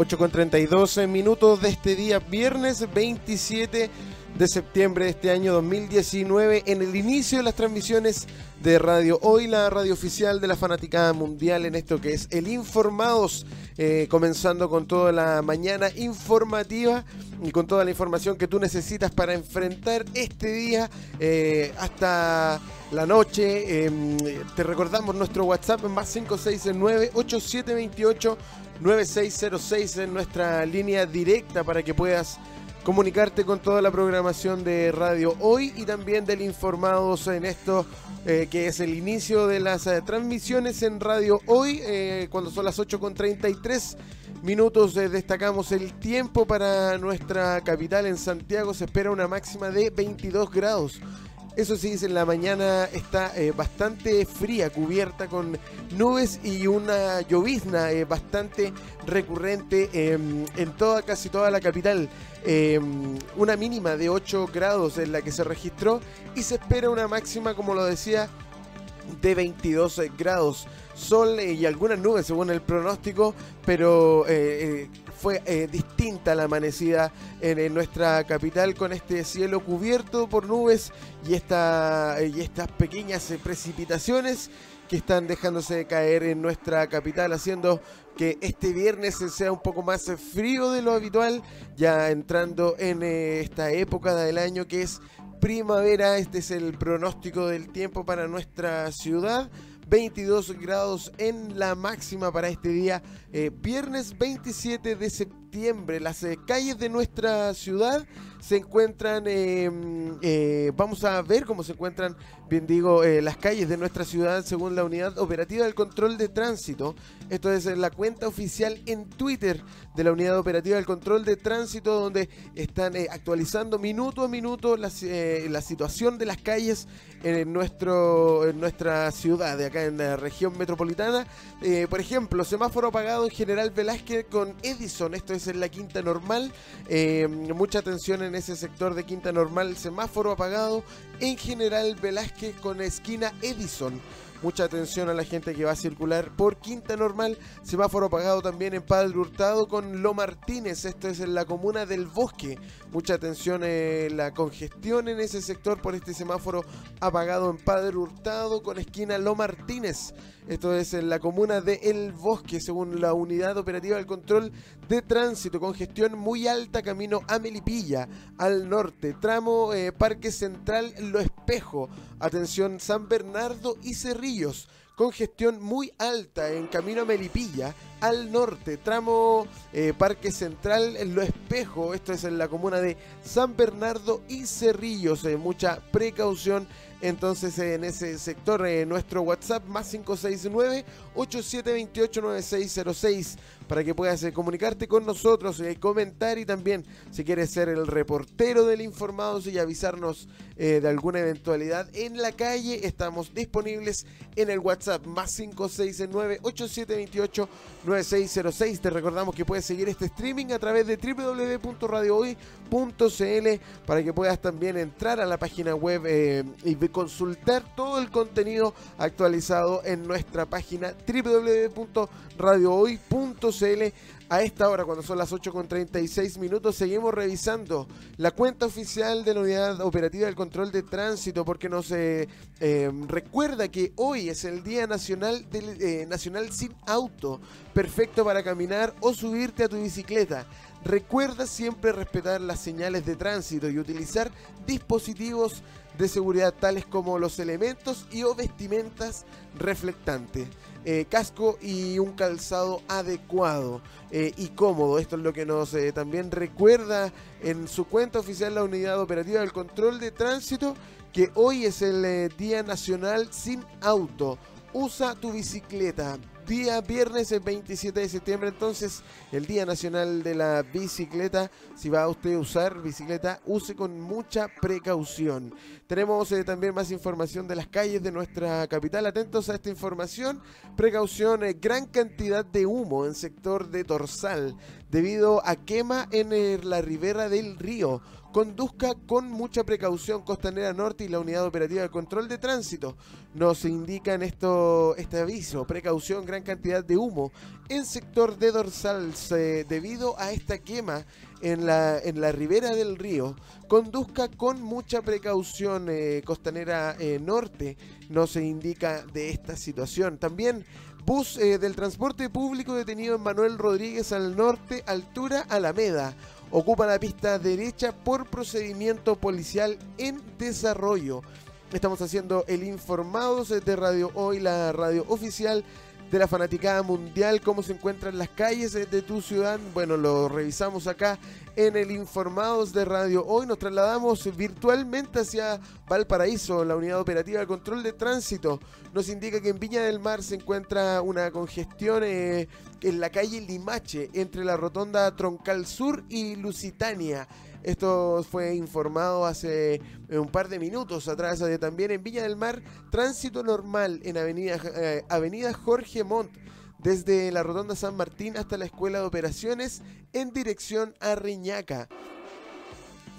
8 con 32 minutos de este día, viernes 27 de septiembre de este año 2019, en el inicio de las transmisiones de radio. Hoy la radio oficial de la Fanaticada Mundial en esto que es el Informados, eh, comenzando con toda la mañana informativa y con toda la información que tú necesitas para enfrentar este día eh, hasta la noche. Em, te recordamos nuestro WhatsApp más 569 8728 9606 en nuestra línea directa para que puedas comunicarte con toda la programación de Radio Hoy y también del Informados en esto eh, que es el inicio de las eh, transmisiones en Radio Hoy eh, cuando son las 8 con 33 minutos destacamos el tiempo para nuestra capital en Santiago. Se espera una máxima de 22 grados eso sí, en la mañana está eh, bastante fría, cubierta con nubes y una llovizna eh, bastante recurrente em, en toda, casi toda la capital. Em, una mínima de 8 grados en la que se registró y se espera una máxima, como lo decía, de 22 grados. Sol y algunas nubes según el pronóstico, pero eh, fue eh, distinta la amanecida en, nuestra capital con este cielo cubierto por nubes y, esta, y estas pequeñas eh, precipitaciones que están dejándose caer en nuestra capital, haciendo que este viernes sea un poco más frío de lo habitual, ya entrando en eh, esta época del año que es primavera. Este es el pronóstico del tiempo para nuestra ciudad. 22 grados en la máxima para este día, eh, viernes 27 de septiembre. Las eh, calles de nuestra ciudad se encuentran, em, eh, vamos a ver cómo se encuentran, bien digo, las calles de nuestra ciudad según la unidad operativa del control de tránsito. Esto es la cuenta oficial en Twitter de la unidad operativa del control de tránsito donde están actualizando minuto a minuto la, situación de las calles en, nuestro, en nuestra ciudad, de acá en la región metropolitana. Eh, por ejemplo, semáforo apagado en General Velázquez con Edison, esto es en la Quinta Normal. Eh, mucha atención en ese sector de Quinta Normal, semáforo apagado en General Velázquez con esquina Edison. Mucha atención a la gente que va a circular por Quinta Normal. Semáforo apagado también en Padre Hurtado con Lo Martínez. Esto es en la comuna del Bosque. Mucha atención en la congestión en ese sector por este semáforo apagado en Padre Hurtado con esquina Lo Martínez. Esto es en la comuna de El Bosque, según la unidad operativa del control de tránsito. Congestión muy alta camino a Melipilla, al norte. Tramo eh, Parque Central Lo Espejo. Atención San Bernardo y Cerrillo congestión muy alta en camino a Melipilla, al norte, tramo eh, Parque Central, en Lo Espejo, esto es en la comuna de San Bernardo y Cerrillos, eh, mucha precaución entonces en ese sector eh, nuestro WhatsApp más 569 8728 9606 para que puedas eh, comunicarte con nosotros, y eh, comentar y también si quieres ser el reportero del informado y avisarnos eh, de alguna eventualidad en la calle, estamos disponibles en el WhatsApp más 569-8728-9606. Te recordamos que puedes seguir este streaming a través de www.radiohoy.cl para que puedas también entrar a la página web y consultar todo el contenido actualizado en nuestra página www.radiohoy.cl a esta hora, cuando son las 8 con 36 minutos, seguimos revisando la cuenta oficial de la Unidad Operativa del Control de Tránsito, porque nos eh, eh, recuerda que hoy es el Día Nacional, del, eh, Nacional Sin Auto, perfecto para caminar o subirte a tu bicicleta. Recuerda siempre respetar las señales de tránsito y utilizar dispositivos de seguridad tales como los elementos y o vestimentas reflectantes. Eh, casco y un calzado adecuado eh, y cómodo. Esto es lo que nos eh, también recuerda en su cuenta oficial la Unidad Operativa del Control de Tránsito que hoy es el Día Nacional sin Auto. Usa tu bicicleta día viernes el 27 de septiembre, entonces el Día Nacional de la Bicicleta. Si va usted a usar bicicleta, use con mucha precaución. Tenemos eh, también más información de las calles de nuestra capital. Atentos a esta información. Precaución, eh, gran cantidad de humo en sector de Torsal debido a quema en la ribera del río conduzca con mucha precaución Costanera Norte y la Unidad Operativa de Control de Tránsito. Nos indican esto, este aviso, precaución, gran cantidad de humo en sector de dorsal debido a esta quema en la, en la ribera del río. Conduzca con mucha precaución eh, Costanera eh, Norte, nos indica de esta situación. También bus eh, del transporte público detenido en Manuel Rodríguez al norte, altura Alameda ocupa la pista derecha por procedimiento policial en desarrollo. Estamos haciendo el Informados de Radio Hoy, la radio oficial de la fanaticada mundial, cómo se encuentran las calles de tu ciudad. Bueno, lo revisamos acá en el Informados de Radio. Hoy nos trasladamos virtualmente hacia Valparaíso. La unidad operativa de control de tránsito nos indica que en Viña del Mar se encuentra una congestión eh, en la calle Limache, entre la rotonda Troncal Sur y Lusitania. Esto fue informado hace eh, un par de minutos atrás. Eh, también en Villa del Mar, tránsito normal en Avenida, eh, Avenida Jorge Montt, desde la Rotonda San Martín hasta la Escuela de Operaciones en dirección a Riñaca.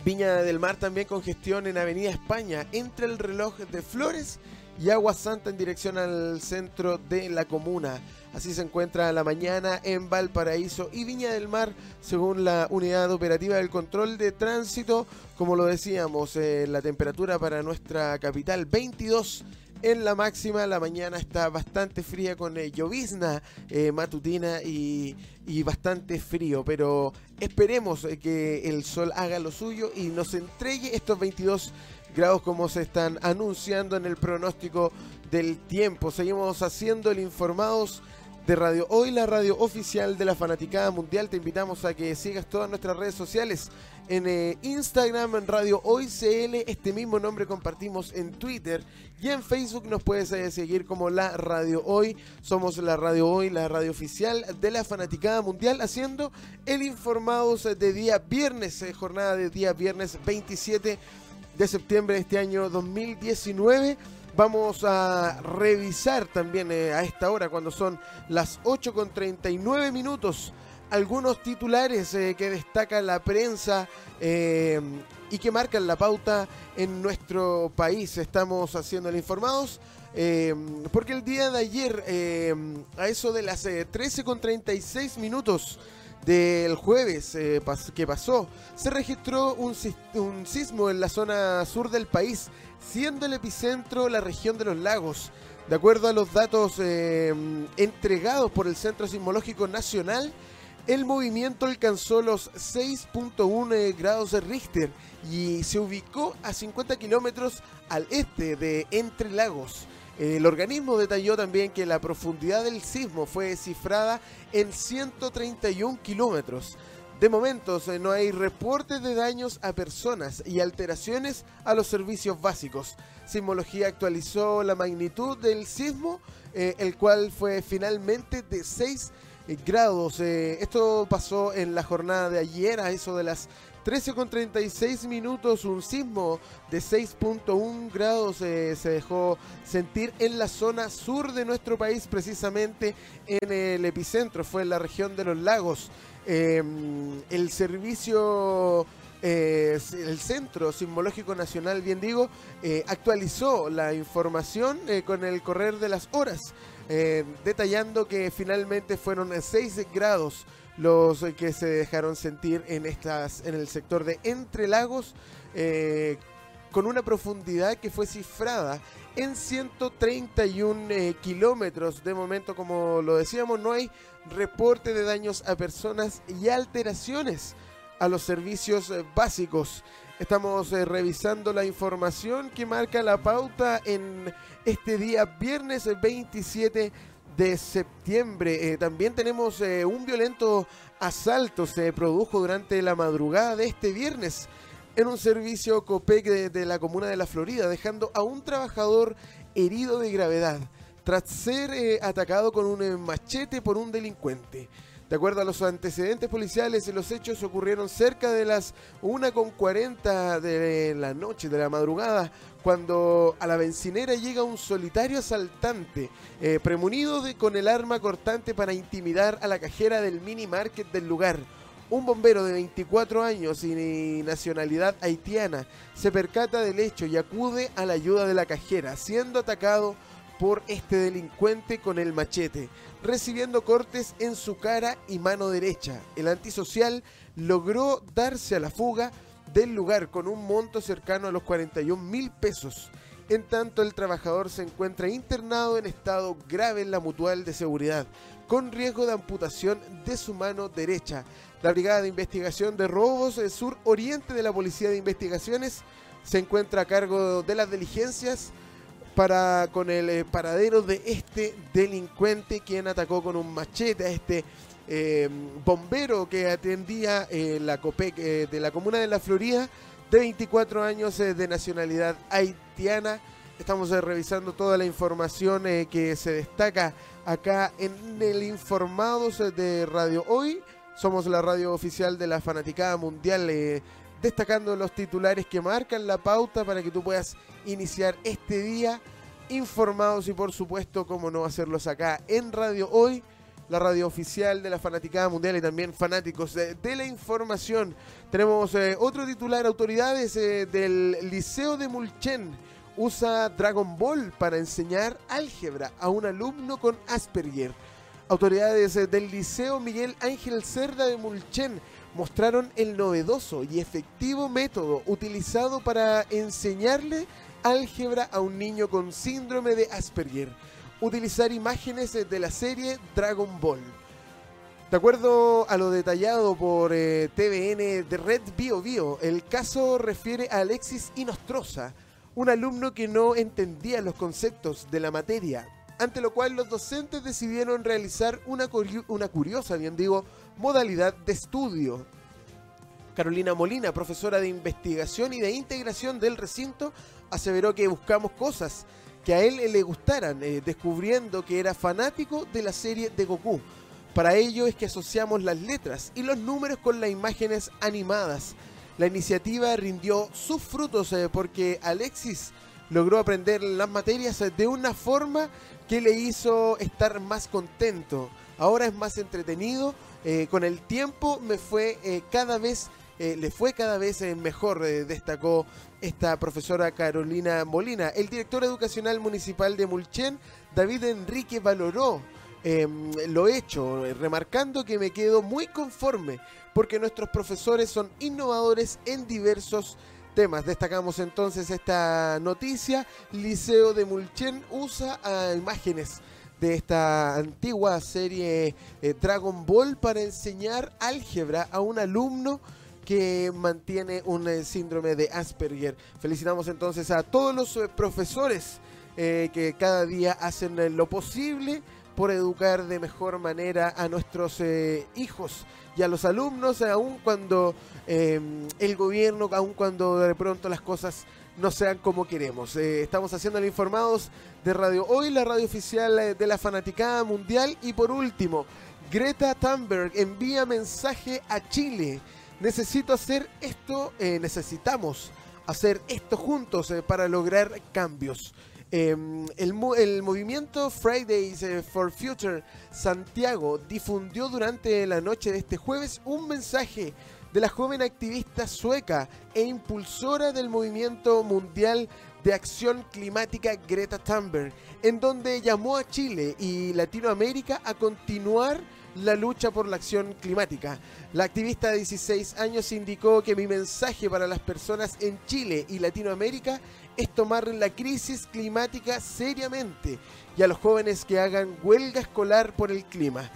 Viña del Mar también con gestión en Avenida España, entre el reloj de Flores y Agua Santa en dirección al centro de la comuna. Así se encuentra la mañana en Valparaíso y Viña del Mar, según la unidad operativa del control de tránsito. Como lo decíamos, eh, la temperatura para nuestra capital 22 en la máxima. La mañana está bastante fría con eh, llovizna eh, matutina y, y, bastante frío. Pero esperemos que el sol haga lo suyo y nos entregue estos 22 grados como se están anunciando en el pronóstico del tiempo. Seguimos haciendo el informados de Radio Hoy, la radio oficial de la Fanaticada Mundial. Te invitamos a que sigas todas nuestras redes sociales en eh, Instagram, en Radio Hoy CL. Este mismo nombre compartimos en Twitter y en Facebook nos puedes eh, seguir como la Radio Hoy. Somos la Radio Hoy, la radio oficial de la Fanaticada Mundial, haciendo el informados de día viernes, eh, jornada de día viernes 27 de septiembre de este año 2019. Vamos a revisar también eh, a esta hora, cuando son las 8 con 39 minutos, algunos titulares eh, que destaca la prensa eh, y que marcan la pauta en nuestro país. Estamos haciendo el informados. porque el día de ayer, a eso de las 13 con 36 minutos, del jueves que pasó, se registró un, sismo en la zona sur del país, siendo el epicentro la región de los lagos. De acuerdo a los datos eh, entregados por el Centro Sismológico Nacional, el movimiento alcanzó los 6.1 eh, grados de Richter y se ubicó a 50 kilómetros al este de Entre Lagos. El organismo detalló también que la profundidad del sismo fue cifrada en 131 kilómetros. De momento no hay reportes de daños a personas y alteraciones a los servicios básicos. Sismología actualizó la magnitud del sismo, eh, el cual fue finalmente de 6 grados. Eh, esto pasó en la jornada de ayer, a eso de las 13 con 36 minutos, un sismo de 6.1 grados eh, se dejó sentir en la zona sur de nuestro país, precisamente en el epicentro, fue en la región de los lagos. Em, el servicio eh, el Centro Sismológico Nacional, bien digo, eh, actualizó la información con el correr de las horas, detallando que finalmente fueron 6 grados los que se dejaron sentir en estas en el sector de Entre Lagos eh, con una profundidad que fue cifrada en 131 eh, kilómetros. De momento, como lo decíamos, no hay reporte de daños a personas y alteraciones a los servicios eh, básicos. Estamos revisando la información que marca la pauta en este día viernes 27 de septiembre. Eh, también tenemos eh, un violento asalto, se produjo durante la madrugada de este viernes en un servicio COPEC de, la comuna de La Florida, dejando a un trabajador herido de gravedad tras ser eh, atacado con un machete por un delincuente. De acuerdo a los antecedentes policiales, los hechos ocurrieron cerca de las 1.40 de la noche, de la madrugada, cuando a la bencinera llega un solitario asaltante, eh, premunido con el arma cortante para intimidar a la cajera del mini market del lugar. Un bombero de 24 años y nacionalidad haitiana se percata del hecho y acude a la ayuda de la cajera, siendo atacado por este delincuente con el machete, recibiendo cortes en su cara y mano derecha. El antisocial logró darse a la fuga del lugar con un monto cercano a los 41 mil pesos. En tanto, el trabajador se encuentra internado en estado grave en la mutual de seguridad, con riesgo de amputación de su mano derecha. La Brigada de Investigación de Robos del Sur Oriente de la Policía de Investigaciones se encuentra a cargo de las diligencias para con el eh, paradero de este delincuente quien atacó con un machete a este eh, bombero que atendía eh, la COPEC de la comuna de La Florida de 24 años de nacionalidad haitiana. Estamos revisando toda la información que se destaca acá en el Informados de Radio Hoy. Somos la radio oficial de la Fanaticada Mundial destacando los titulares que marcan la pauta para que tú puedas iniciar este día informados y por supuesto, cómo no hacerlos acá en Radio Hoy, la radio oficial de la Fanaticada Mundial y también fanáticos de, la información. Tenemos eh, otro titular, autoridades eh, del Liceo de Mulchen usa Dragon Ball para enseñar álgebra a un alumno con Asperger. Autoridades eh, del Liceo Miguel Ángel Cerda de Mulchen mostraron el novedoso y efectivo método utilizado para enseñarle álgebra a un niño con síndrome de Asperger. Utilizar imágenes de la serie Dragon Ball. De acuerdo a lo detallado por eh, TVN de Red Bio Bio, el caso refiere a Alexis Inostroza, un alumno que no entendía los conceptos de la materia, ante lo cual los docentes decidieron realizar una, una curiosa, bien digo, modalidad de estudio. Carolina Molina, profesora de investigación y de integración del recinto, aseveró que buscamos cosas que a él le gustaran, eh, descubriendo que era fanático de la serie de Goku. Para ello es que asociamos las letras y los números con las imágenes animadas. La iniciativa rindió sus frutos eh, porque Alexis logró aprender las materias de una forma que le hizo estar más contento. Ahora es más entretenido. Eh, con el tiempo me fue cada vez eh, le fue cada vez eh, mejor, eh, destacó esta profesora Carolina Molina. El director educacional municipal de Mulchen, David Enrique, valoró em, lo hecho, remarcando que me quedo muy conforme porque nuestros profesores son innovadores en diversos Destacamos entonces esta noticia. Liceo de Mulchen usa imágenes de esta antigua serie Dragon Ball para enseñar álgebra a un alumno que mantiene un eh, síndrome de Asperger. Felicitamos entonces a todos los eh, profesores eh, que cada día hacen lo posible por educar de mejor manera a nuestros hijos y a los alumnos, aun cuando em, el gobierno, aun cuando de pronto las cosas no sean como queremos. estamos haciendo informados de Radio Hoy, la radio oficial de la Fanaticada Mundial. Y por último, Greta Thunberg envía mensaje a Chile necesito hacer esto, eh, necesitamos hacer esto juntos eh, para lograr cambios. Em, el, el, movimiento Fridays eh, for Future Santiago difundió durante la noche de este jueves un mensaje de la joven activista sueca e impulsora del movimiento mundial de acción climática Greta Thunberg, en donde llamó a Chile y Latinoamérica a continuar la lucha por la acción climática. La activista de 16 años indicó que mi mensaje para las personas en Chile y Latinoamérica es tomar la crisis climática seriamente y a los jóvenes que hagan huelga escolar por el clima.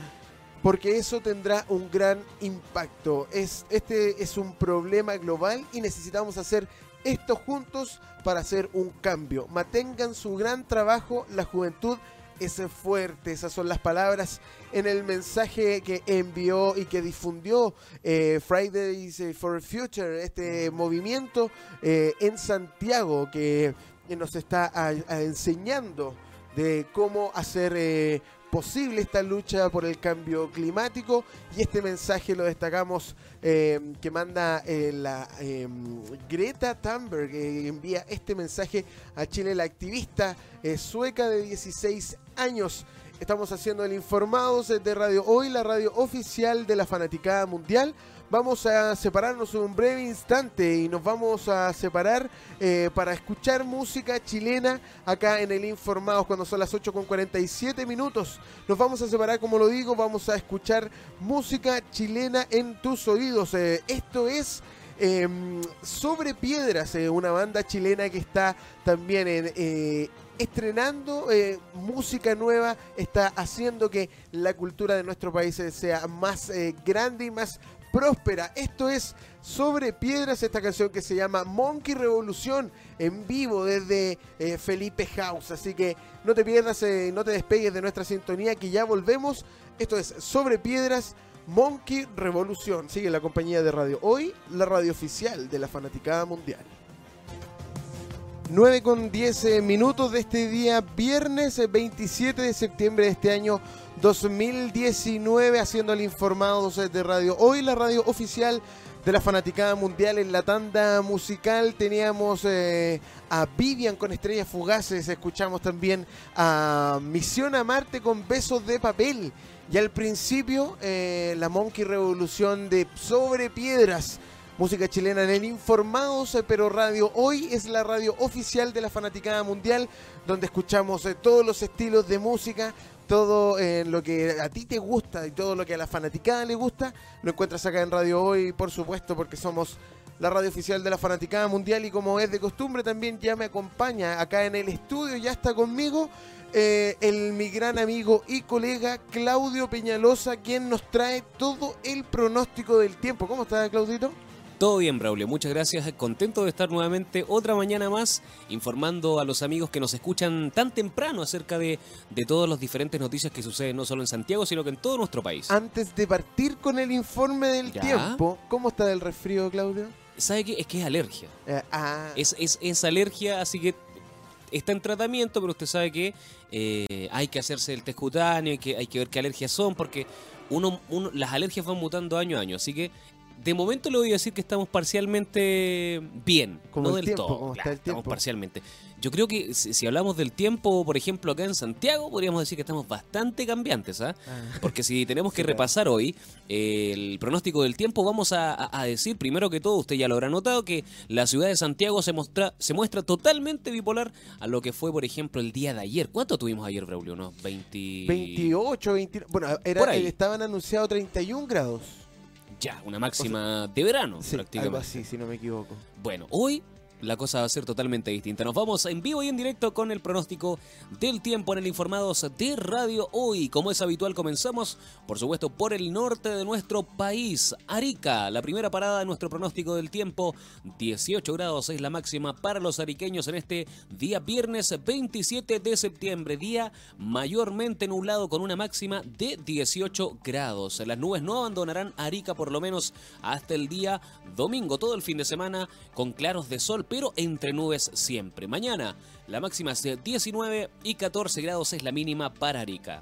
Porque eso tendrá un gran impacto. Es, este es un problema global y necesitamos hacer esto juntos para hacer un cambio. Mantengan su gran trabajo, la juventud es fuerte. Esas son las palabras en el mensaje que envió y que difundió eh, Fridays for Future, este movimiento eh, en Santiago que nos está enseñando de cómo hacer eh, posible esta lucha por el cambio climático y este mensaje lo destacamos eh, que manda eh, la em, Greta Thunberg que envía este mensaje a Chile la activista sueca de 16 años Estamos haciendo el Informados de Radio Hoy, la radio oficial de la Fanaticada Mundial. Vamos a separarnos un breve instante y nos vamos a separar eh, para escuchar música chilena acá en el Informados cuando son las 8 con 47 minutos. Nos vamos a separar, como lo digo, vamos a escuchar música chilena en tus oídos. Eh, esto es em, Sobre Piedras, eh, una banda chilena que está también en, estrenando música nueva, está haciendo que la cultura de nuestro país sea más grande y más próspera. Esto es Sobre Piedras, esta canción que se llama Monkey Revolución en vivo desde eh, Felipe House. Así que no te pierdas, eh, no te despegues de nuestra sintonía que ya volvemos. Esto es Sobre Piedras. Monkey Revolución. Sigue la compañía de radio. Hoy, la radio oficial de la Fanaticada Mundial. 9 con 10 eh, minutos de este día, viernes 27 de septiembre de este año 2019 haciendo el informado de radio. Hoy la radio oficial de la Fanaticada Mundial en la tanda musical teníamos eh, a Vivian con Estrellas Fugaces, escuchamos también a Misión a Marte con Besos de Papel y al principio eh, la Monkey Revolución de Sobre Piedras. Música chilena en el Informados, eh, pero Radio Hoy es la radio oficial de la Fanaticada Mundial, donde escuchamos todos los estilos de música, todo en lo que a ti te gusta y todo lo que a la fanaticada le gusta, lo encuentras acá en Radio Hoy, por supuesto, porque somos la radio oficial de la fanaticada mundial y como es de costumbre también ya me acompaña acá en el estudio, ya está conmigo eh, el mi gran amigo y colega Claudio Peñalosa, quien nos trae todo el pronóstico del tiempo. ¿Cómo está, Claudito? Todo bien, Braulio. Muchas gracias. Contento de estar nuevamente otra mañana más informando a los amigos que nos escuchan tan temprano acerca de, de todas las diferentes noticias que suceden no solo en Santiago, sino que en todo nuestro país. Antes de partir con el informe del tiempo, ¿cómo está el resfrío, Claudio? ¿Sabe qué? Es que es alergia. Eh, ah. es, es, es alergia, así que está en tratamiento, pero usted sabe que eh, hay que hacerse el test cutáneo, que, hay que ver qué alergias son, porque uno, uno, las alergias van mutando año a año. Así que de momento le voy a decir que estamos parcialmente bien, como no del todo. Estamos parcialmente. Yo creo que si, hablamos del tiempo, por ejemplo, acá en Santiago, podríamos decir que estamos bastante cambiantes, ¿ah? ah. Porque si tenemos que repasar hoy el pronóstico del tiempo, vamos a, decir, primero que todo, usted ya lo habrá notado, que la ciudad de Santiago se, muestra, se muestra totalmente bipolar a lo que fue, por ejemplo, el día de ayer. ¿Cuánto tuvimos ayer, Braulio? ¿No? 20... 28, 29... Bueno, era, estaban anunciados 31 grados. Ya, una máxima de verano, prácticamente. Algo así, si no me equivoco. Bueno, hoy la cosa va a ser totalmente distinta. Nos vamos en vivo y en directo con el pronóstico del tiempo en el Informados de Radio Hoy. Como es habitual, comenzamos, por supuesto, por el norte de nuestro país. Arica, la primera parada de nuestro pronóstico del tiempo. 18 grados es la máxima para los ariqueños en este día viernes 27 de septiembre. Día mayormente nublado con una máxima de 18 grados. Las nubes no abandonarán Arica por lo menos hasta el día domingo. Todo el fin de semana con claros de sol pero entre nubes siempre. Mañana la máxima es de 19 y 14 grados es la mínima para Arica.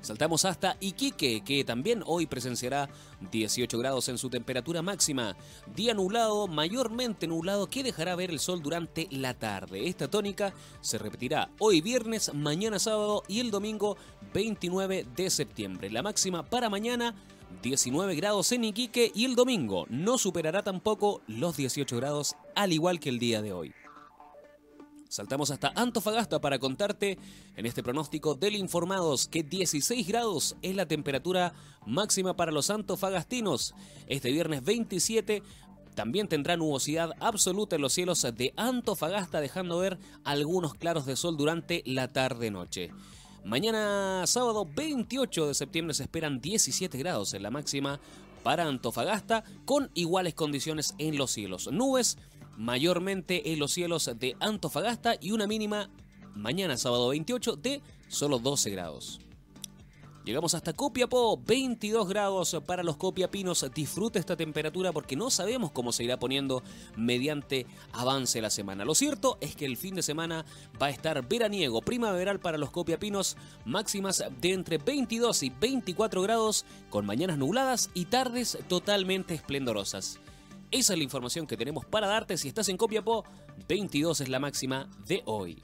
Saltamos hasta Iquique, que también hoy presenciará 18 grados en su temperatura máxima. Día nublado, mayormente nublado, que dejará ver el sol durante la tarde. Esta tónica se repetirá hoy viernes, mañana sábado y el domingo 29 de septiembre. La máxima para mañana 19 grados en Iquique y el domingo no superará tampoco los 18 grados al igual que el día de hoy. Saltamos hasta Antofagasta para contarte en este pronóstico del Informados que 16 grados es la temperatura máxima para los antofagastinos. Este viernes 27 también tendrá nubosidad absoluta en los cielos de Antofagasta dejando ver algunos claros de sol durante la tarde-noche. Mañana sábado 28 de septiembre se esperan 17 grados en la máxima para Antofagasta con iguales condiciones en los cielos. Nubes mayormente en los cielos de Antofagasta y una mínima mañana sábado 28 de solo 12 grados. Llegamos hasta Copiapó, 22 grados para los copiapinos. Disfruta esta temperatura porque no sabemos cómo se irá poniendo mediante avance la semana. Lo cierto es que el fin de semana va a estar veraniego, primaveral para los copiapinos, máximas de entre 22 y 24 grados, con mañanas nubladas y tardes totalmente esplendorosas. Esa es la información que tenemos para darte. Si estás en Copiapó, 22 es la máxima de hoy.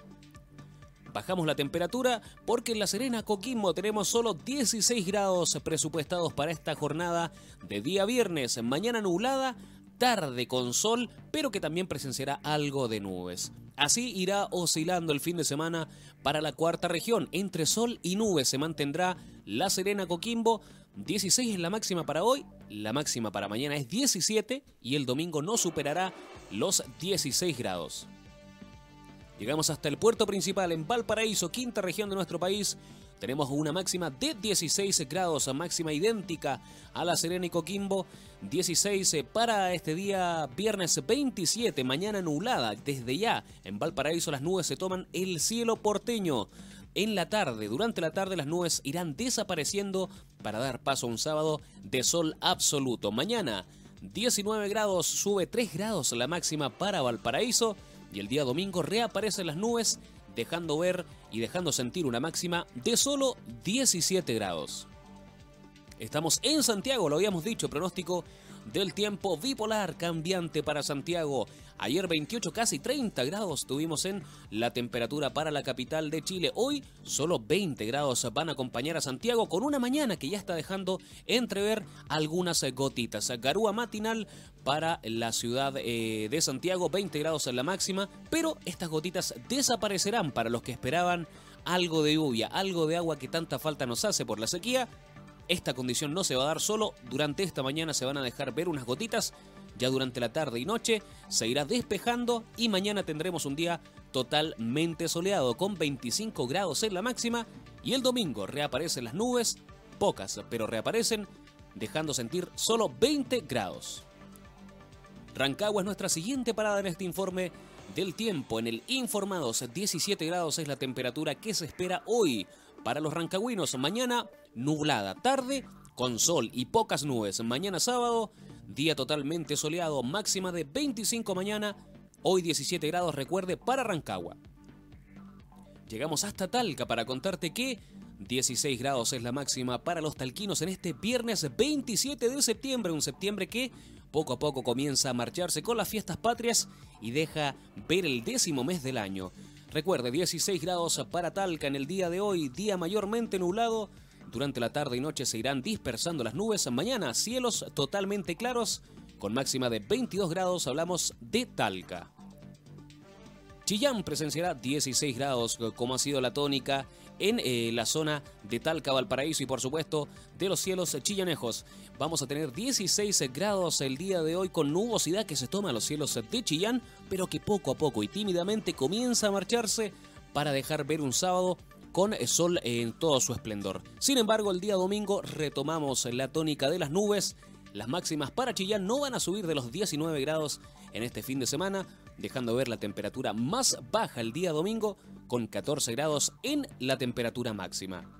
Bajamos la temperatura porque en La Serena, Coquimbo, tenemos solo 16 grados presupuestados para esta jornada de día viernes. Mañana nublada, tarde con sol, pero que también presenciará algo de nubes. Así irá oscilando el fin de semana para la cuarta región. Entre sol y nubes se mantendrá La Serena Coquimbo. 16 es la máxima para hoy, la máxima para mañana es 17 y el domingo no superará los 16 grados. Llegamos hasta el puerto principal en Valparaíso, quinta región de nuestro país. Tenemos una máxima de 16 grados, máxima idéntica a la Serena y Coquimbo. 16 eh, para este día viernes 27, mañana nublada. Desde ya en Valparaíso las nubes se toman el cielo porteño. En la tarde, durante la tarde las nubes irán desapareciendo para dar paso a un sábado de sol absoluto. Mañana 19 grados, sube 3 grados la máxima para Valparaíso y el día domingo reaparecen las nubes, dejando ver y dejando sentir una máxima de solo 17 grados. Estamos en Santiago, lo habíamos dicho, pronóstico del tiempo bipolar cambiante para Santiago. Ayer 28, casi 30 grados tuvimos en la temperatura para la capital de Chile. Hoy solo 20 grados van a acompañar a Santiago con una mañana que ya está dejando entrever algunas gotitas. Garúa matinal para la ciudad eh, de Santiago, 20 grados en la máxima, pero estas gotitas desaparecerán para los que esperaban algo de lluvia, algo de agua que tanta falta nos hace por la sequía. Esta condición no se va a dar solo, durante esta mañana se van a dejar ver unas gotitas, ya durante la tarde y noche se irá despejando y mañana tendremos un día totalmente soleado con 25 grados en la máxima y el domingo reaparecen las nubes, pocas pero reaparecen, dejando sentir solo 20 grados. Rancagua es nuestra siguiente parada en este informe del tiempo. En el Informados 17 grados es la temperatura que se espera hoy para los rancagüinos. Mañana nublada, tarde con sol y pocas nubes. Mañana sábado, día totalmente soleado, máxima de 25 mañana, hoy 17 grados, recuerde, para Rancagua. Llegamos hasta Talca para contarte que 16 grados es la máxima para los talquinos en este viernes 27 de septiembre, un septiembre que poco a poco comienza a marcharse con las fiestas patrias y deja ver el décimo mes del año. Recuerde, 16 grados para Talca en el día de hoy, día mayormente nublado. Durante la tarde y noche se irán dispersando las nubes. Mañana cielos totalmente claros, con máxima de 22 grados. Hablamos de Talca. Chillán presenciará 16 grados, como ha sido la tónica en eh, la zona de Talca, Valparaíso y por supuesto de los cielos chillanejos. Vamos a tener 16 grados el día de hoy con nubosidad que se toma a los cielos de Chillán, pero que poco a poco y tímidamente comienza a marcharse para dejar ver un sábado con sol en todo su esplendor. Sin embargo, el día domingo retomamos la tónica de las nubes. Las máximas para Chillán no van a subir de los 19 grados en este fin de semana, dejando ver la temperatura más baja el día domingo con 14 grados en la temperatura máxima.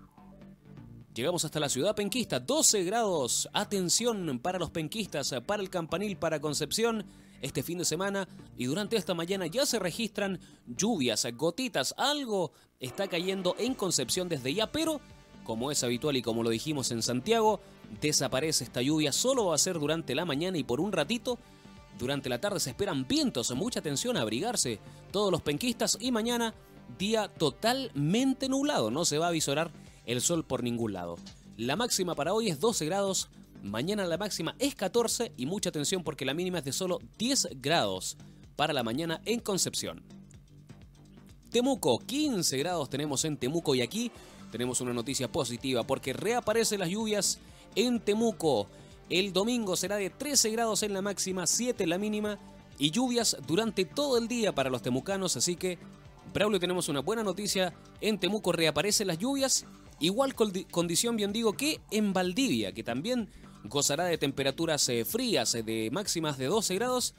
Llegamos hasta la ciudad penquista, 12 grados. Atención para los penquistas, para el campanil, para Concepción. Este fin de semana y durante esta mañana ya se registran lluvias, gotitas, algo está cayendo en Concepción desde ya, pero como es habitual y como lo dijimos en Santiago, desaparece esta lluvia, solo va a ser durante la mañana y por un ratito durante la tarde se esperan vientos, mucha atención a abrigarse todos los penquistas y mañana día totalmente nublado, no se va a visorar el sol por ningún lado. La máxima para hoy es 12 grados, mañana la máxima es 14 y mucha atención porque la mínima es de solo 10 grados para la mañana en Concepción. Temuco, 15 grados tenemos en Temuco y aquí tenemos una noticia positiva porque reaparecen las lluvias en Temuco. El domingo será de 13 grados en la máxima, 7 en la mínima y lluvias durante todo el día para los temucanos, así que Braulio tenemos una buena noticia, en Temuco reaparecen las lluvias, igual condición bien digo que en Valdivia, que también gozará de temperaturas eh, frías eh, de máximas de 12 grados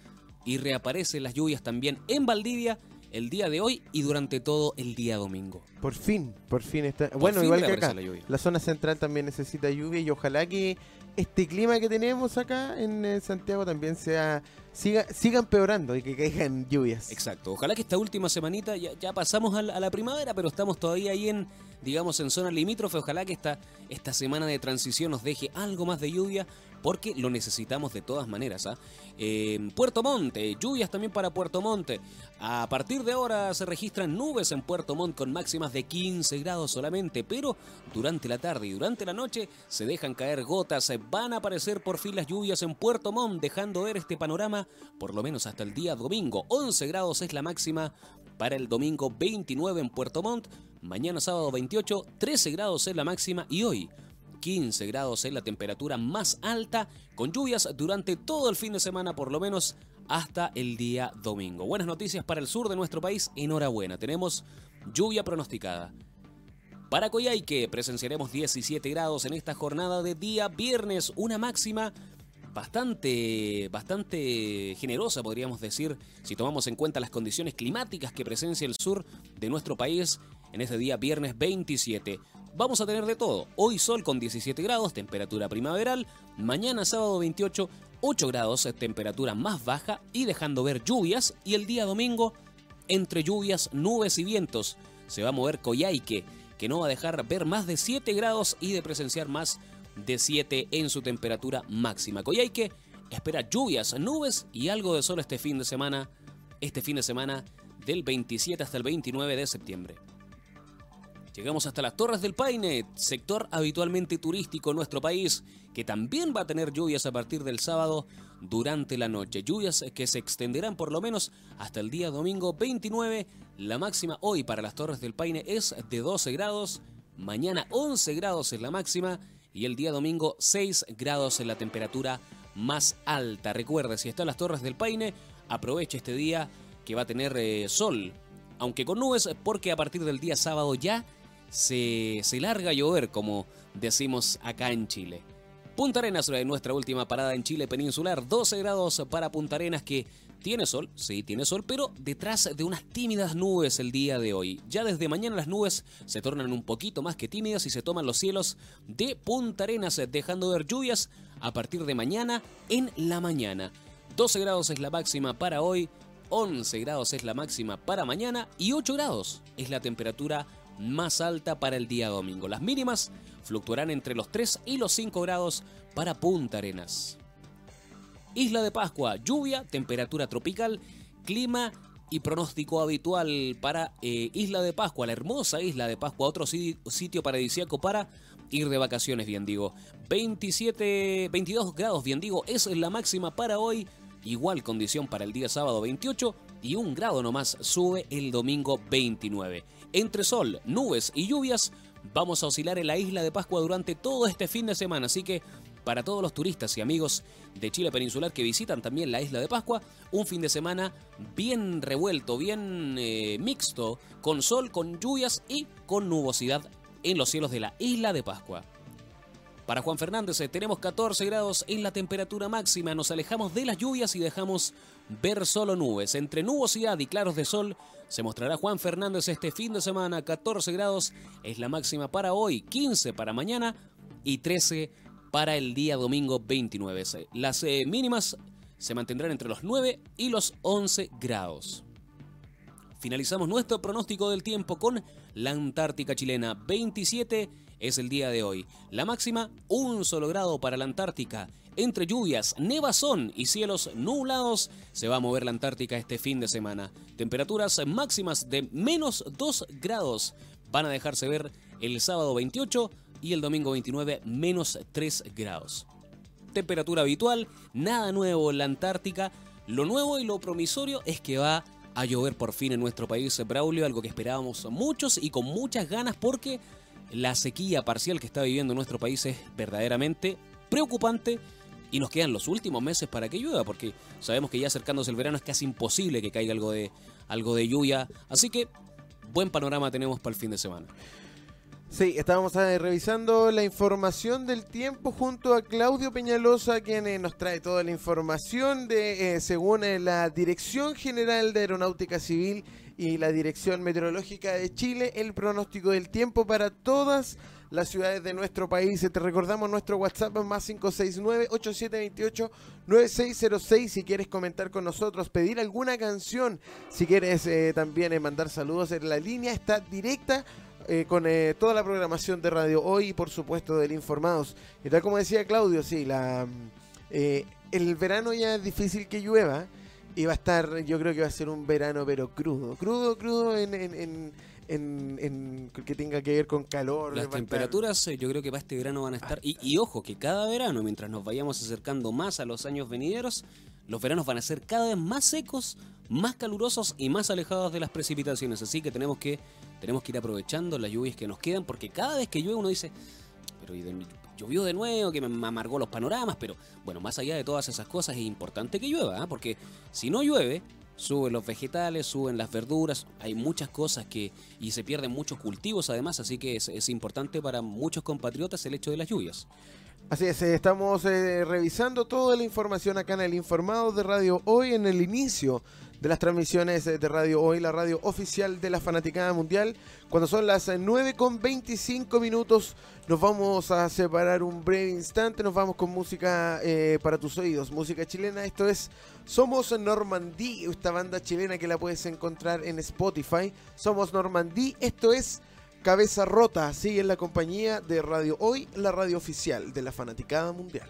y reaparecen las lluvias también en Valdivia el día de hoy y durante todo el día domingo. Por fin, por fin está. bueno, igual que acá, la, zona central también necesita lluvia y ojalá que este clima que tenemos acá en eh, Santiago también sea siga, siga empeorando y que caigan lluvias. Exacto. Ojalá que esta última semanita ya, pasamos a la, primavera, pero estamos todavía ahí en, digamos, en zona limítrofe. Ojalá que esta, esta semana de transición nos deje algo más de lluvia porque lo necesitamos de todas maneras. En Puerto Monte, lluvias también para Puerto Monte. A partir de ahora se registran nubes en Puerto Montt con máximas de 15 grados solamente, pero durante la tarde y durante la noche se dejan caer gotas. Van a aparecer por fin las lluvias en Puerto Montt, dejando ver este panorama por lo menos hasta el día domingo. 11 grados es la máxima para el domingo 29 en Puerto Montt. Mañana sábado 28, 13 grados es la máxima y hoy 15 grados es la temperatura más alta, con lluvias durante todo el fin de semana por lo menos hasta el día domingo. Buenas noticias para el sur de nuestro país, enhorabuena, tenemos lluvia pronosticada. Para Coyhaique presenciaremos 17 grados en esta jornada de día viernes, una máxima bastante, bastante generosa, podríamos decir, si tomamos en cuenta las condiciones climáticas que presencia el sur de nuestro país en este día viernes 27. Vamos a tener de todo. Hoy sol con 17 grados, temperatura primaveral. Mañana sábado 28, 8 grados, temperatura más baja y dejando ver lluvias. Y el día domingo, entre lluvias, nubes y vientos, se va a mover Coyhaique, que no va a dejar ver más de 7 grados y de presenciar más de 7 en su temperatura máxima. Coyhaique espera lluvias, nubes y algo de sol este fin de semana, este fin de semana del 27 hasta el 29 de septiembre. Llegamos hasta las Torres del Paine, sector habitualmente turístico en nuestro país, que también va a tener lluvias a partir del sábado durante la noche. Lluvias que se extenderán por lo menos hasta el día domingo 29. La máxima hoy para las Torres del Paine es de 12 grados, mañana 11 grados es la máxima y el día domingo 6 grados en la temperatura más alta. Recuerde, si está en las Torres del Paine, aproveche este día que va a tener eh, sol, aunque con nubes, porque a partir del día sábado ya se, larga a llover, como decimos acá en Chile. Punta Arenas, nuestra última parada en Chile peninsular, 12 grados para Punta Arenas que tiene sol, sí, tiene sol, pero detrás de unas tímidas nubes el día de hoy. Ya desde mañana las nubes se tornan un poquito más que tímidas y se toman los cielos de Punta Arenas, dejando ver lluvias a partir de mañana en la mañana. 12 grados es la máxima para hoy, 11 grados es la máxima para mañana y 8 grados es la temperatura más alta para el día domingo. Las mínimas fluctuarán entre los 3 y los 5 grados para Punta Arenas. Isla de Pascua, lluvia, temperatura tropical, clima y pronóstico habitual para eh, Isla de Pascua, la hermosa Isla de Pascua, otro sitio paradisíaco para ir de vacaciones, bien digo. 27, 22 grados, bien digo, es la máxima para hoy. Igual condición para el día sábado 28 y un grado nomás sube el domingo 29. Entre sol, nubes y lluvias, vamos a oscilar en la isla de Pascua durante todo este fin de semana. Así que para todos los turistas y amigos de Chile Peninsular que visitan también la isla de Pascua, un fin de semana bien revuelto, bien eh, mixto, con sol, con lluvias y con nubosidad en los cielos de la isla de Pascua. Para Juan Fernández eh, tenemos 14 grados en la temperatura máxima, nos alejamos de las lluvias y dejamos ver solo nubes. Entre nubosidad y claros de sol se mostrará Juan Fernández este fin de semana. 14 grados es la máxima para hoy, 15 para mañana y 13 para el día domingo 29. Las eh, mínimas se mantendrán entre los 9 y los 11 grados. Finalizamos nuestro pronóstico del tiempo con la Antártica chilena. 27 es el día de hoy. La máxima, un solo grado para la Antártica. Entre lluvias, nevazón y cielos nublados, se va a mover la Antártica este fin de semana. Temperaturas máximas de menos 2 grados van a dejarse ver el sábado 28 y el domingo 29 menos 3 grados. Temperatura habitual, nada nuevo en la Antártica. Lo nuevo y lo promisorio es que va a llover por fin en nuestro país, Braulio, algo que esperábamos muchos y con muchas ganas porque la sequía parcial que está viviendo nuestro país es verdaderamente preocupante y nos quedan los últimos meses para que llueva porque sabemos que ya acercándose el verano es casi imposible que caiga algo de, algo de lluvia, así que buen panorama tenemos para el fin de semana. Sí, estábamos eh, revisando la información del tiempo junto a Claudio Peñalosa, quien eh, nos trae toda la información de, eh, según la Dirección General de Aeronáutica Civil y la Dirección Meteorológica de Chile, el pronóstico del tiempo para todas las ciudades de nuestro país. Te recordamos nuestro WhatsApp más 569-8728-9606 si quieres comentar con nosotros, pedir alguna canción, si quieres también mandar saludos, en la línea está directa eh, con eh, toda la programación de Radio Hoy y por supuesto del Informados. Y tal como decía Claudio, sí, la, eh, el verano ya es difícil que llueva y va a estar, yo creo que va a ser un verano pero crudo, crudo, crudo en, en, en, en- en- que tenga que ver con calor. Las temperaturas eh, yo creo que para este verano van a estar... Y, y ojo, que cada verano, mientras nos vayamos acercando más a los años venideros, los veranos van a ser cada vez más secos, más calurosos y más alejados de las precipitaciones. Así que tenemos que, tenemos que ir aprovechando las lluvias que nos quedan, porque cada vez que llueve uno dice, pero llovió de nuevo, que me, amargó los panoramas, pero bueno, más allá de todas esas cosas es importante que llueva, ¿ah? porque si no llueve, suben los vegetales, suben las verduras, hay muchas cosas que y se pierden muchos cultivos además, así que es importante para muchos compatriotas el hecho de las lluvias. Así es, eh, estamos eh, revisando toda la información acá en el Informado de Radio Hoy en el inicio de las transmisiones eh, de Radio Hoy, la radio oficial de la Fanaticada Mundial. Cuando son las eh, 9 con 25 minutos, nos vamos a separar un breve instante, nos vamos con música para tus oídos, música chilena. Esto es Somos Normandí, esta banda chilena que la puedes encontrar en Spotify. Somos Normandí, esto es Cabeza Rota, sigue en la compañía de Radio Hoy, la radio oficial de la Fanaticada Mundial.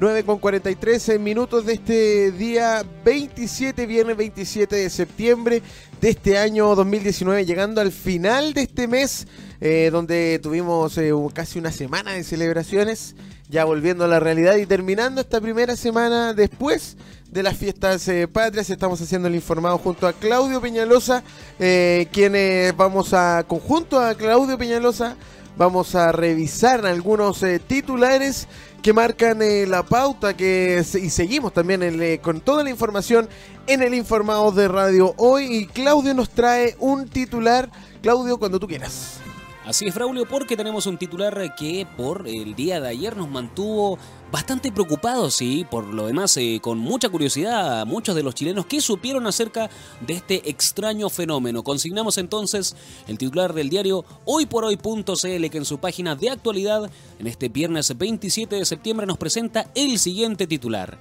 9 con 43 minutos de este día 27, viernes 27 de septiembre de este año 2019, llegando al final de este mes, eh, donde tuvimos eh, casi una semana de celebraciones, ya volviendo a la realidad y terminando esta primera semana después de las fiestas eh, patrias. Estamos haciendo el informado junto a Claudio Peñalosa, eh, quienes vamos a, conjunto a Claudio Peñalosa, vamos a revisar algunos eh, titulares que marcan eh, la pauta que y seguimos también con toda la información en el informado de radio hoy. Y Claudio nos trae un titular. Claudio cuando tú quieras Así es, Braulio, porque tenemos un titular que por el día de ayer nos mantuvo bastante preocupados y por lo demás eh, con mucha curiosidad a muchos de los chilenos que supieron acerca de este extraño fenómeno. Consignamos entonces el titular del diario hoyporhoy.cl que en su página de actualidad en este viernes 27 de septiembre nos presenta el siguiente titular.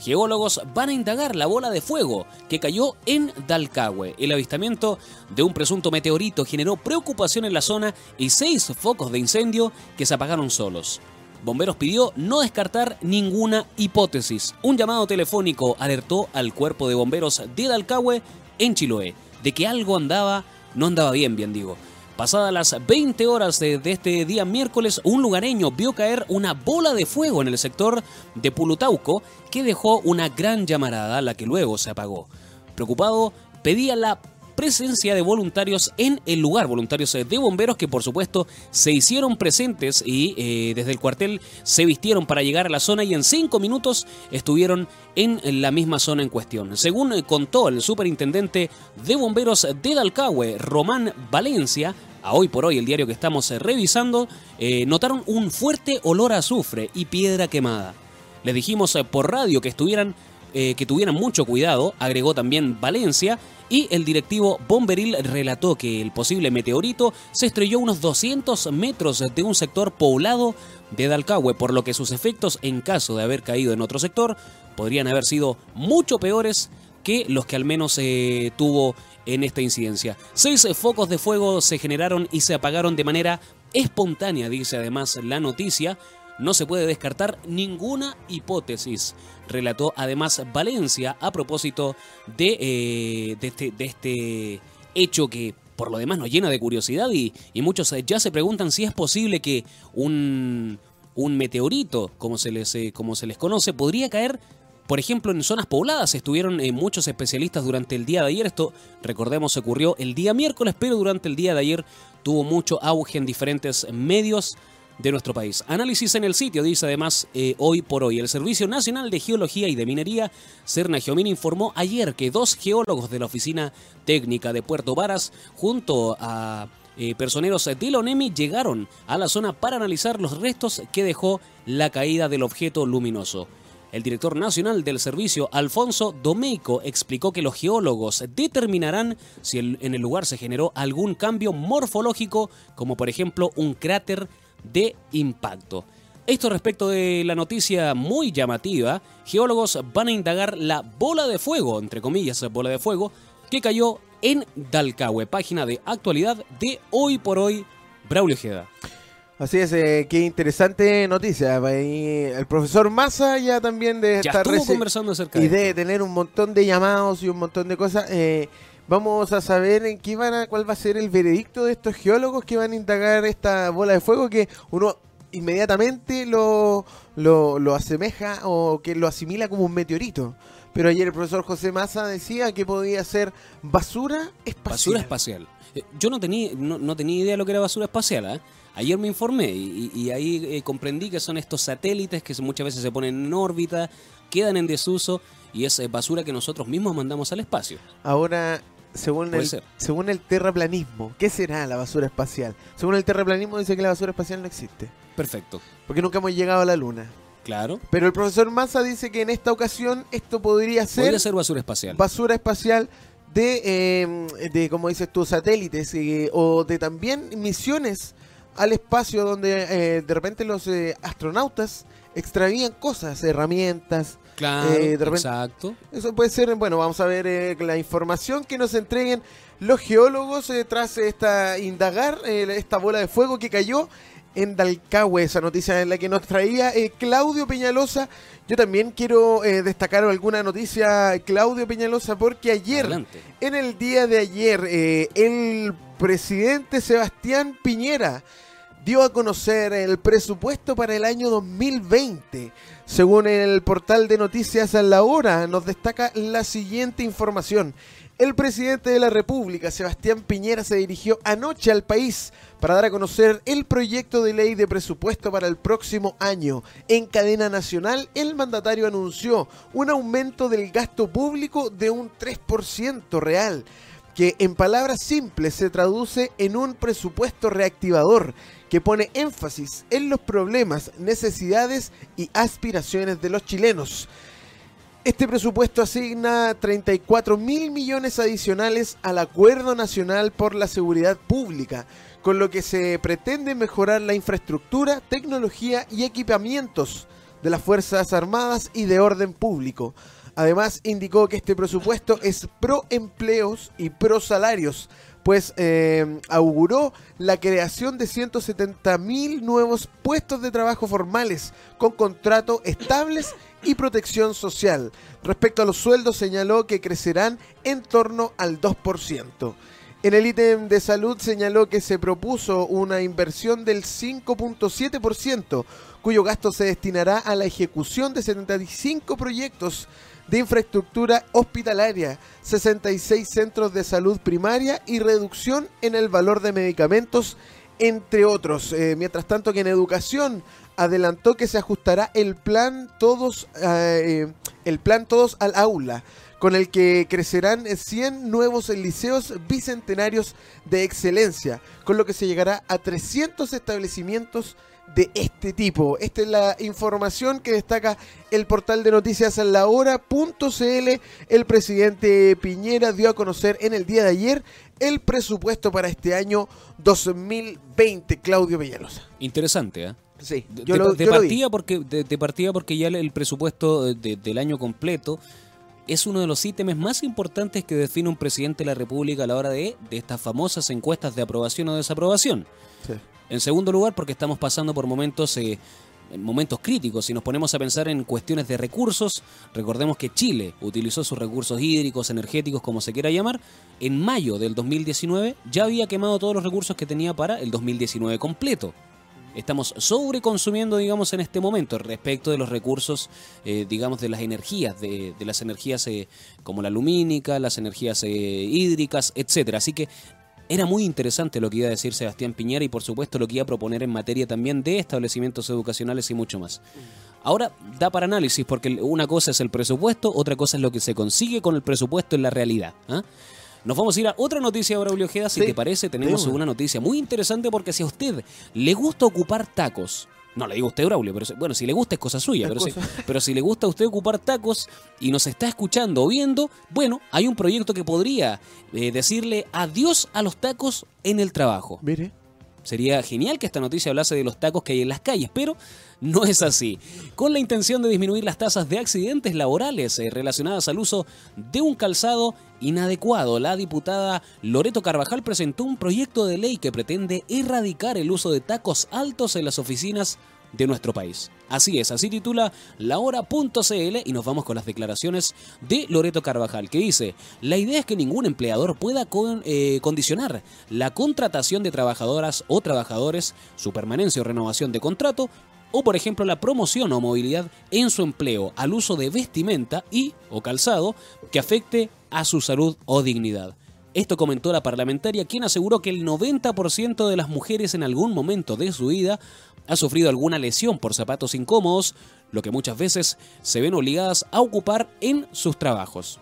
Geólogos van a indagar la bola de fuego que cayó en Dalcahue. El avistamiento de un presunto meteorito generó preocupación en la zona y seis focos de incendio que se apagaron solos. Bomberos pidió no descartar ninguna hipótesis. Un llamado telefónico alertó al cuerpo de bomberos de Dalcahue en Chiloé de que algo andaba, no andaba bien, bien digo. Pasadas las 20 horas de, este día miércoles, un lugareño vio caer una bola de fuego en el sector de Pulutauco que dejó una gran llamarada, la que luego se apagó. Preocupado, pedía la presencia de voluntarios en el lugar, voluntarios eh, de bomberos que por supuesto se hicieron presentes y eh, desde el cuartel se vistieron para llegar a la zona y en cinco minutos estuvieron en la misma zona en cuestión. Según eh, contó el superintendente de bomberos de Dalcahue, Román Valencia, a hoy por hoy el diario que estamos eh, revisando, eh, notaron un fuerte olor a azufre y piedra quemada. Les dijimos eh, por radio que estuvieran que tuvieran mucho cuidado, agregó también Valencia, y el directivo Bomberil relató que el posible meteorito se estrelló unos 200 metros de un sector poblado de Dalcahue, por lo que sus efectos en caso de haber caído en otro sector podrían haber sido mucho peores que los que al menos eh, tuvo en esta incidencia. Seis eh, focos de fuego se generaron y se apagaron de manera espontánea, dice además la noticia. No se puede descartar ninguna hipótesis, relató además Valencia a propósito de, eh, de, este, de este hecho que por lo demás nos llena de curiosidad y, y muchos ya se preguntan si es posible que un, un meteorito, como se, les, como se les conoce, podría caer por ejemplo, en zonas pobladas estuvieron eh, muchos especialistas durante el día de ayer. Esto, recordemos, ocurrió el día miércoles, pero durante el día de ayer tuvo mucho auge en diferentes medios de nuestro país. Análisis en el sitio, dice además eh, hoy por hoy. El Servicio Nacional de Geología y de Minería, Cerna Geomin, informó ayer que dos geólogos de la Oficina Técnica de Puerto Varas, junto a eh, personeros de la ONEMI, llegaron a la zona para analizar los restos que dejó la caída del objeto luminoso. El director nacional del servicio, Alfonso Domeico, explicó que los geólogos determinarán si en el lugar se generó algún cambio morfológico, como por ejemplo un cráter de impacto. Esto respecto de la noticia muy llamativa, geólogos van a indagar la bola de fuego, entre comillas, bola de fuego, que cayó en Dalcahue, página de actualidad de hoyporhoy.cl. Braulio Ojeda. Así es, eh, qué interesante noticia. Ahí el profesor Massa ya también de Ya estar conversando acerca y de tener un montón de llamados y un montón de cosas. eh, vamos a saber en qué van a, cuál va a ser el veredicto de estos geólogos que van a indagar esta bola de fuego que uno inmediatamente lo, lo, lo asemeja o que lo asimila como un meteorito. Pero ayer el profesor José Massa decía que podía ser basura espacial. Basura espacial. Eh, Yo no tenía, no, no tenía idea de lo que era basura espacial. ¿ah? Ayer me informé y, ahí eh, comprendí que son estos satélites que muchas veces se ponen en órbita, quedan en desuso y es eh, basura que nosotros mismos mandamos al espacio. Ahora, según Puede el, ser. según el terraplanismo, ¿qué será la basura espacial? Según el terraplanismo dice que la basura espacial no existe, Perfecto. porque nunca hemos llegado a la luna. Claro. Pero el profesor Massa dice que en esta ocasión esto podría ser, Podría ser basura espacial. basura espacial de, eh, de como dices tú, satélites eh, o de también misiones al espacio donde eh, de repente los eh, astronautas extravían cosas, herramientas, Claro, eh, de repente- exacto. Eso puede ser, bueno, vamos a ver eh, la información que nos entreguen los geólogos eh, tras esta indagar eh, esta bola de fuego que cayó en Dalcahue, esa noticia en la que nos traía eh, Claudio Peñalosa. Yo también quiero eh, destacar alguna noticia, Claudio Peñalosa, porque ayer, Adelante. en el día de ayer, eh, el presidente Sebastián Piñera dio a conocer el presupuesto para el año 2020. Según el portal de noticias a la hora, nos destaca la siguiente información. El presidente de la República, Sebastián Piñera, se dirigió anoche al país para dar a conocer el proyecto de ley de presupuesto para el próximo año. En cadena nacional, el mandatario anunció un aumento del gasto público de un 3% real que en palabras simples se traduce en un presupuesto reactivador que pone énfasis en los problemas, necesidades y aspiraciones de los chilenos. Este presupuesto asigna 34 mil millones adicionales al Acuerdo Nacional por la Seguridad Pública, con lo que se pretende mejorar la infraestructura, tecnología y equipamientos de las Fuerzas Armadas y de orden público. Además, indicó que este presupuesto es pro empleos y pro salarios, pues auguró la creación de 170 mil nuevos puestos de trabajo formales con contrato estables y protección social. Respecto a los sueldos, señaló que crecerán en torno al 2%. En el ítem de salud señaló que se propuso una inversión del 5.7%, cuyo gasto se destinará a la ejecución de 75 proyectos de infraestructura hospitalaria, 66 centros de salud primaria y reducción en el valor de medicamentos, entre otros. Eh, mientras tanto que en educación adelantó que se ajustará el plan todos, eh, el plan todos al aula, con el que crecerán 100 nuevos liceos bicentenarios de excelencia, con lo que se llegará a 300 establecimientos de este tipo. Esta es la información que destaca el portal de noticias la hora.cl. El presidente Piñera dio a conocer en el día de ayer el presupuesto para este año 2020. Claudio Peñalosa. Interesante, ¿ah? Sí, yo de- lo, de yo lo vi. partida porque, de, de partida porque ya el presupuesto de- del año completo es uno de los ítems más importantes que define un presidente de la República a la hora de, de estas famosas encuestas de aprobación o desaprobación. Sí. En segundo lugar, porque estamos pasando por momentos, eh, momentos críticos. Si nos ponemos a pensar en cuestiones de recursos, recordemos que Chile utilizó sus recursos hídricos, energéticos, como se quiera llamar, en mayo del 2019 ya había quemado todos los recursos que tenía para el 2019 completo. Estamos sobreconsumiendo, digamos, en este momento respecto de los recursos, eh, digamos, de las energías, de, de las energías eh, como la lumínica, las energías eh, hídricas, etcétera. Así que era muy interesante lo que iba a decir Sebastián Piñera y por supuesto lo que iba a proponer en materia también de establecimientos educacionales y mucho más. Ahora da para análisis porque una cosa es el presupuesto, otra cosa es lo que se consigue con el presupuesto en la realidad. ¿ah? Nos vamos a ir a otra noticia, Braulio Ojeda, si Sí, te parece. Tenemos una noticia muy interesante porque si a usted le gusta ocupar tacos, no le digo a usted, Braulio, pero bueno, si le gusta es cosa suya, Es pero, si- pero si le gusta a usted ocupar tacos y nos está escuchando o viendo, bueno, hay un proyecto que podría eh, decirle adiós a los tacos en el trabajo. Mire. Sería genial que esta noticia hablase de los tacos que hay en las calles, pero no es así. Con la intención de disminuir las tasas de accidentes laborales eh, relacionadas al uso de un calzado inadecuado, la diputada Loreto Carvajal presentó un proyecto de ley que pretende erradicar el uso de tacos altos en las oficinas de nuestro país. Así es, así titula lahora.cl y nos vamos con las declaraciones de Loreto Carvajal, que dice, la idea es que ningún empleador pueda eh, condicionar la contratación de trabajadoras o trabajadores, su permanencia o renovación de contrato, o por ejemplo la promoción o movilidad en su empleo al uso de vestimenta y o calzado que afecte a su salud o dignidad. Esto comentó la parlamentaria, quien aseguró que el 90% de las mujeres en algún momento de su vida ha sufrido alguna lesión por zapatos incómodos, lo que muchas veces se ven obligadas a ocupar en sus trabajos.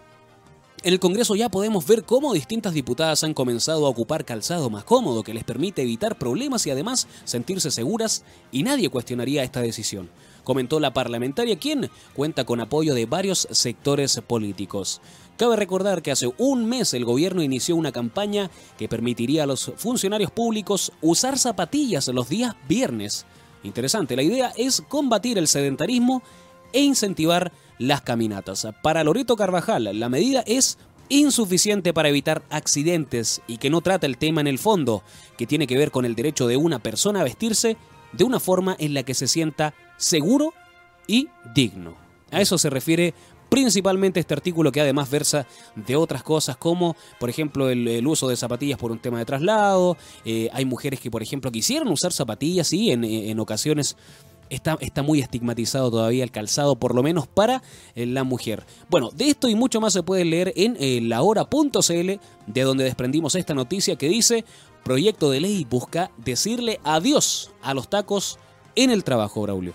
En el Congreso ya podemos ver cómo distintas diputadas han comenzado a ocupar calzado más cómodo que les permite evitar problemas y además sentirse seguras y nadie cuestionaría esta decisión, comentó la parlamentaria quien cuenta con apoyo de varios sectores políticos. Cabe recordar que hace un mes el gobierno inició una campaña que permitiría a los funcionarios públicos usar zapatillas los días viernes Interesante, la idea es combatir el sedentarismo e incentivar las caminatas. Para Loreto Carvajal, la medida es insuficiente para evitar accidentes y que no trata el tema en el fondo, que tiene que ver con el derecho de una persona a vestirse de una forma en la que se sienta seguro y digno. A eso se refiere principalmente este artículo que además versa de otras cosas como, por ejemplo, el, uso de zapatillas por un tema de traslado. Eh, hay mujeres que, por ejemplo, quisieron usar zapatillas y en, ocasiones Está, está, muy estigmatizado todavía el calzado, por lo menos para eh, la mujer. Bueno, de esto y mucho más se puede leer en eh, lahora.cl, de donde desprendimos esta noticia que dice, proyecto de ley busca decirle adiós a los tacos en el trabajo, Braulio.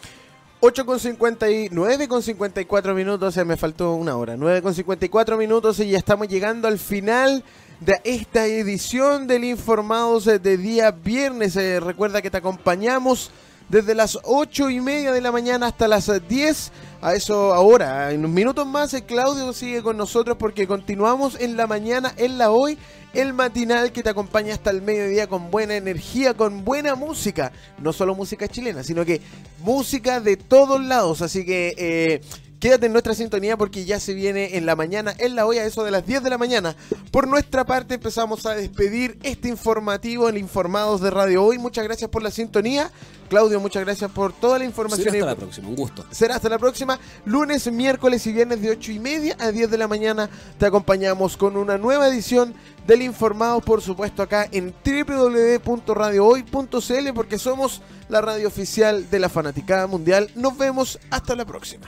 8 con 59 con 54 minutos, o me faltó una hora. 9 con 54 minutos y ya estamos llegando al final de esta edición del Informados de día viernes. Eh, recuerda que te acompañamos desde las 8 y media de la mañana hasta las 10. A eso ahora, en unos minutos más, el Claudio sigue con nosotros porque continuamos en la mañana, en la hoy el matinal que te acompaña hasta el mediodía con buena energía, con buena música. No solo música chilena, sino que música de todos lados. Así que eh, quédate en nuestra sintonía porque ya se viene en la mañana, en la olla, eso de las 10 de la mañana. Por nuestra parte empezamos a despedir este informativo en Informados de Radio Hoy. Muchas gracias por la sintonía. Claudio, muchas gracias por toda la información. Será hasta la próxima, un gusto. Será hasta la próxima. Lunes, miércoles y viernes de 8 y media a 10 de la mañana te acompañamos con una nueva edición del Informado, por supuesto, acá en www.radiohoy.cl porque somos la radio oficial de la Fanaticada Mundial. Nos vemos hasta la próxima.